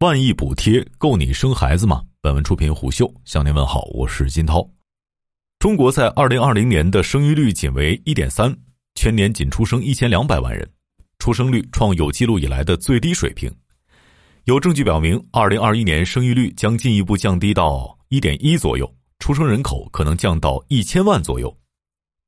万亿补贴够你生孩子吗？本文出品虎嗅向您问好，我是金涛。中国在二零二零年的生育率仅为一点三，全年仅出生一千两百万人，出生率创有记录以来的最低水平。有证据表明，二零二一年生育率将进一步降低到一点一左右，出生人口可能降到一千万左右。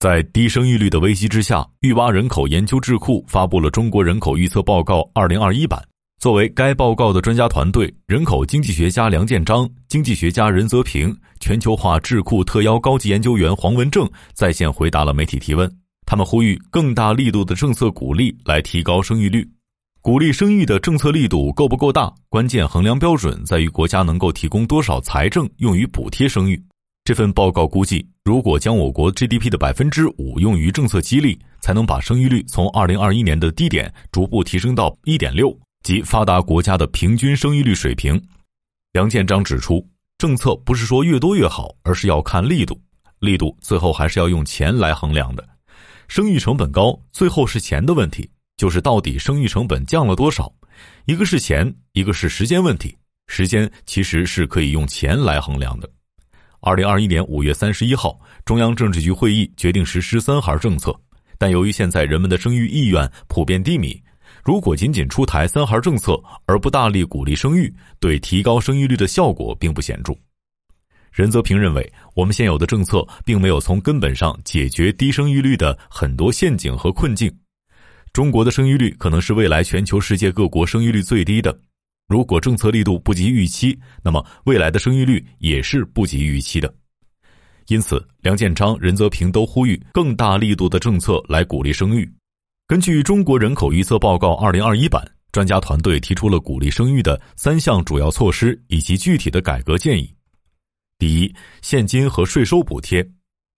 在低生育率的危机之下，育蛙人口研究智库发布了《中国人口预测报告二零二一版》。作为该报告的专家团队，人口经济学家梁建章、经济学家任泽平、全球化智库特邀高级研究员黄文正在线回答了媒体提问。他们呼吁更大力度的政策鼓励来提高生育率。鼓励生育的政策力度够不够大？关键衡量标准在于国家能够提供多少财政用于补贴生育。这份报告估计，如果将我国 GDP 的百分之五用于政策激励，才能把生育率从二零二一年的低点逐步提升到一点六。及发达国家的平均生育率水平，梁建章指出，政策不是说越多越好，而是要看力度，力度最后还是要用钱来衡量的。生育成本高，最后是钱的问题，就是到底生育成本降了多少？一个是钱，一个是时间问题。时间其实是可以用钱来衡量的。二零二一年五月三十一号，中央政治局会议决定实施三孩政策，但由于现在人们的生育意愿普遍低迷。如果仅仅出台三孩政策而不大力鼓励生育，对提高生育率的效果并不显著。任泽平认为，我们现有的政策并没有从根本上解决低生育率的很多陷阱和困境。中国的生育率可能是未来全球世界各国生育率最低的。如果政策力度不及预期，那么未来的生育率也是不及预期的。因此，梁建章、任泽平都呼吁更大力度的政策来鼓励生育。根据《中国人口预测报告（二零二一版）》，专家团队提出了鼓励生育的三项主要措施以及具体的改革建议。第一，现金和税收补贴，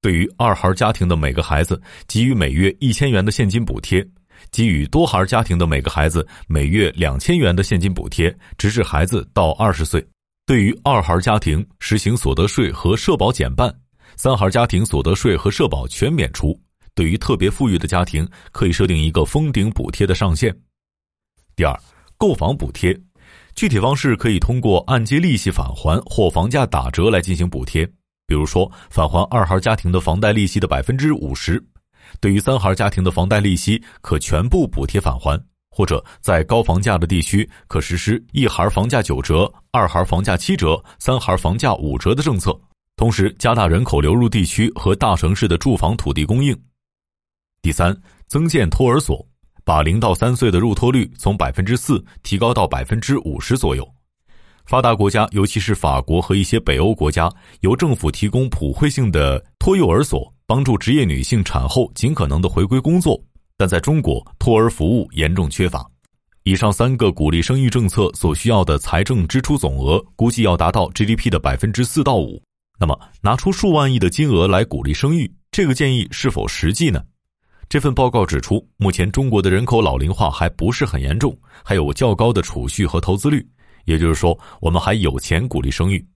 对于二孩家庭的每个孩子给予每月一千元的现金补贴，给予多孩家庭的每个孩子每月两千元的现金补贴，直至孩子到二十岁。对于二孩家庭实行所得税和社保减半，三孩家庭所得税和社保全免除。对于特别富裕的家庭，可以设定一个封顶补贴的上限。第二，购房补贴，具体方式可以通过按揭利息返还或房价打折来进行补贴。比如说，返还二孩家庭的房贷利息的百分之五十；对于三孩家庭的房贷利息，可全部补贴返还；或者在高房价的地区，可实施一孩房价九折、二孩房价七折、三孩房价五折的政策。同时，加大人口流入地区和大城市的住房土地供应。第三，增建托儿所，把零到三岁的入托率从百分之四提高到百分之五十左右。发达国家，尤其是法国和一些北欧国家，由政府提供普惠性的托幼儿所，帮助职业女性产后尽可能的回归工作。但在中国，托儿服务严重缺乏。以上三个鼓励生育政策所需要的财政支出总额，估计要达到 GDP 的百分之四到五。那么，拿出数万亿的金额来鼓励生育，这个建议是否实际呢？这份报告指出，目前中国的人口老龄化还不是很严重，还有较高的储蓄和投资率，也就是说，我们还有钱鼓励生育。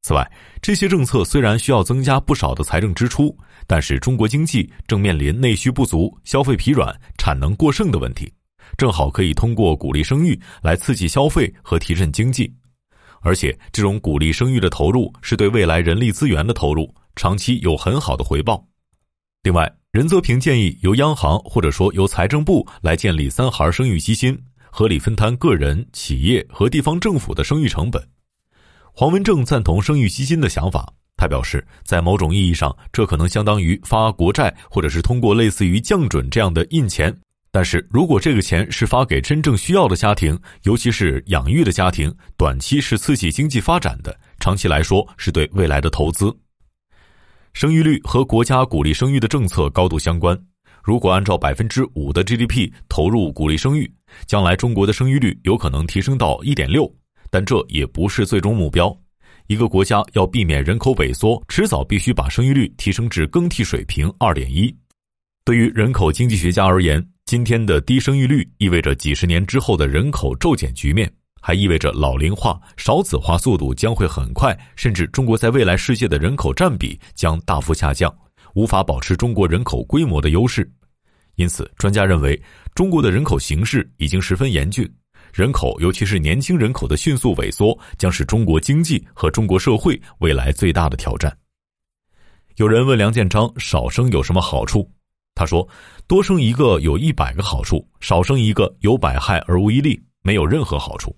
此外，这些政策虽然需要增加不少的财政支出，但是中国经济正面临内需不足、消费疲软、产能过剩的问题，正好可以通过鼓励生育来刺激消费和提振经济。而且，这种鼓励生育的投入是对未来人力资源的投入，长期有很好的回报。另外，任泽平建议由央行或者说由财政部来建立三孩生育基金，合理分摊个人、企业和地方政府的生育成本。黄文正赞同生育基金的想法，他表示，在某种意义上，这可能相当于发国债，或者是通过类似于降准这样的印钱。但是如果这个钱是发给真正需要的家庭，尤其是养育的家庭，短期是刺激经济发展的，长期来说是对未来的投资。生育率和国家鼓励生育的政策高度相关。如果按照百分之五的 GDP 投入鼓励生育，将来中国的生育率有可能提升到一点六，但这也不是最终目标。一个国家要避免人口萎缩，迟早必须把生育率提升至更替水平二点一。对于人口经济学家而言，今天的低生育率意味着几十年之后的人口骤减局面。还意味着老龄化、少子化速度将会很快，甚至中国在未来世界的人口占比将大幅下降，无法保持中国人口规模的优势。因此，专家认为，中国的人口形势已经十分严峻，人口尤其是年轻人口的迅速萎缩，将是中国经济和中国社会未来最大的挑战。有人问梁建章：“少生有什么好处？”他说：“多生一个有一百个好处，少生一个有百害而无一利，没有任何好处。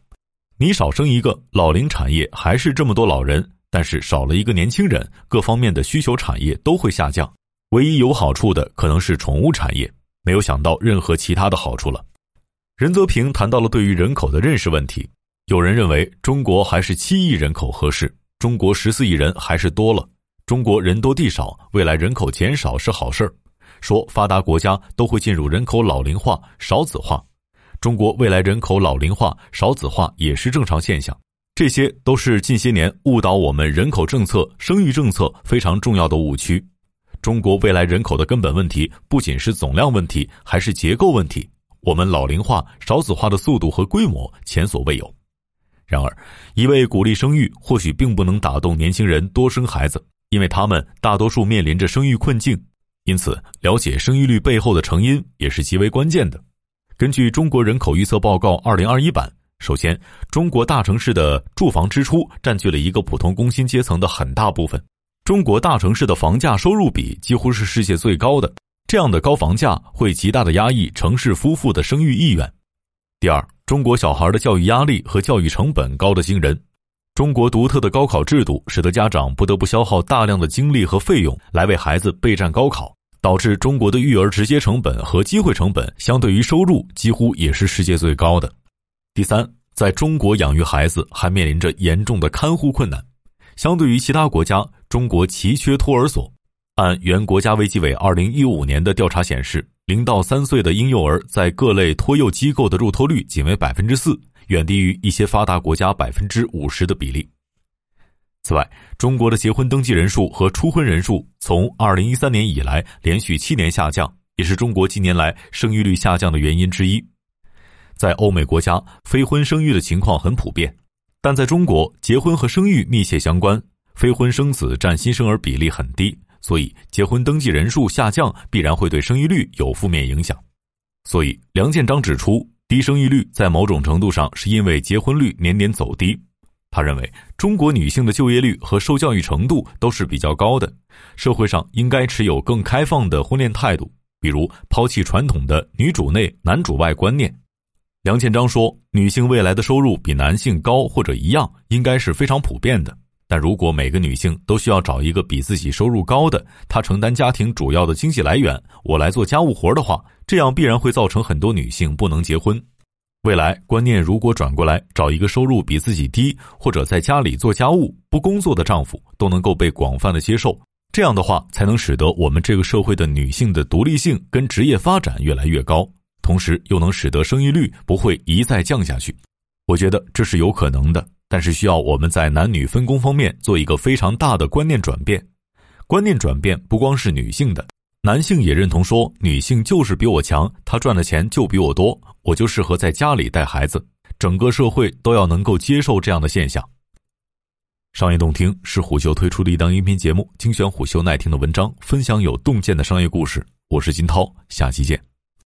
你少生一个，老龄产业还是这么多老人，但是少了一个年轻人，各方面的需求产业都会下降。唯一有好处的可能是宠物产业，没有想到任何其他的好处了。”任泽平谈到了对于人口的认识问题。有人认为中国还是七亿人口合适，中国十四亿人还是多了。中国人多地少，未来人口减少是好事儿。说发达国家都会进入人口老龄化、少子化，中国未来人口老龄化、少子化也是正常现象。这些都是近些年误导我们人口政策、生育政策非常重要的误区。中国未来人口的根本问题不仅是总量问题，还是结构问题。我们老龄化、少子化的速度和规模前所未有。然而，一味鼓励生育，或许并不能打动年轻人多生孩子，因为他们大多数面临着生育困境。因此，了解生育率背后的成因也是极为关键的。根据《中国人口预测报告（二零二一版）》，首先，中国大城市的住房支出占据了一个普通工薪阶层的很大部分。中国大城市的房价收入比几乎是世界最高的，这样的高房价会极大的压抑城市夫妇的生育意愿。第二，中国小孩的教育压力和教育成本高得惊人。中国独特的高考制度使得家长不得不消耗大量的精力和费用来为孩子备战高考。导致中国的育儿直接成本和机会成本相对于收入几乎也是世界最高的。第三，在中国养育孩子还面临着严重的看护困难。相对于其他国家，中国奇缺托儿所。按原国家卫计委二零一五年的调查显示，零到三岁的婴幼儿在各类托幼机构的入托率仅为百分之四，远低于一些发达国家百分之五十的比例。此外，中国的结婚登记人数和初婚人数从二零一三年以来连续七年下降，也是中国近年来生育率下降的原因之一。在欧美国家，非婚生育的情况很普遍，但在中国，结婚和生育密切相关，非婚生子占新生儿比例很低，所以结婚登记人数下降必然会对生育率有负面影响。所以，梁建章指出，低生育率在某种程度上是因为结婚率年年走低。他认为，中国女性的就业率和受教育程度都是比较高的，社会上应该持有更开放的婚恋态度，比如抛弃传统的“女主内，男主外”观念。梁建章说，女性未来的收入比男性高或者一样，应该是非常普遍的。但如果每个女性都需要找一个比自己收入高的，她承担家庭主要的经济来源，我来做家务活的话，这样必然会造成很多女性不能结婚。未来观念如果转过来，找一个收入比自己低或者在家里做家务不工作的丈夫都能够被广泛的接受，这样的话才能使得我们这个社会的女性的独立性跟职业发展越来越高，同时又能使得生育率不会一再降下去。我觉得这是有可能的，但是需要我们在男女分工方面做一个非常大的观念转变。观念转变不光是女性的。男性也认同说，女性就是比我强，她赚的钱就比我多，我就适合在家里带孩子。整个社会都要能够接受这样的现象。商业洞听是虎嗅推出的一档音频节目，精选虎嗅耐听的文章，分享有洞见的商业故事。我是金涛，下期见。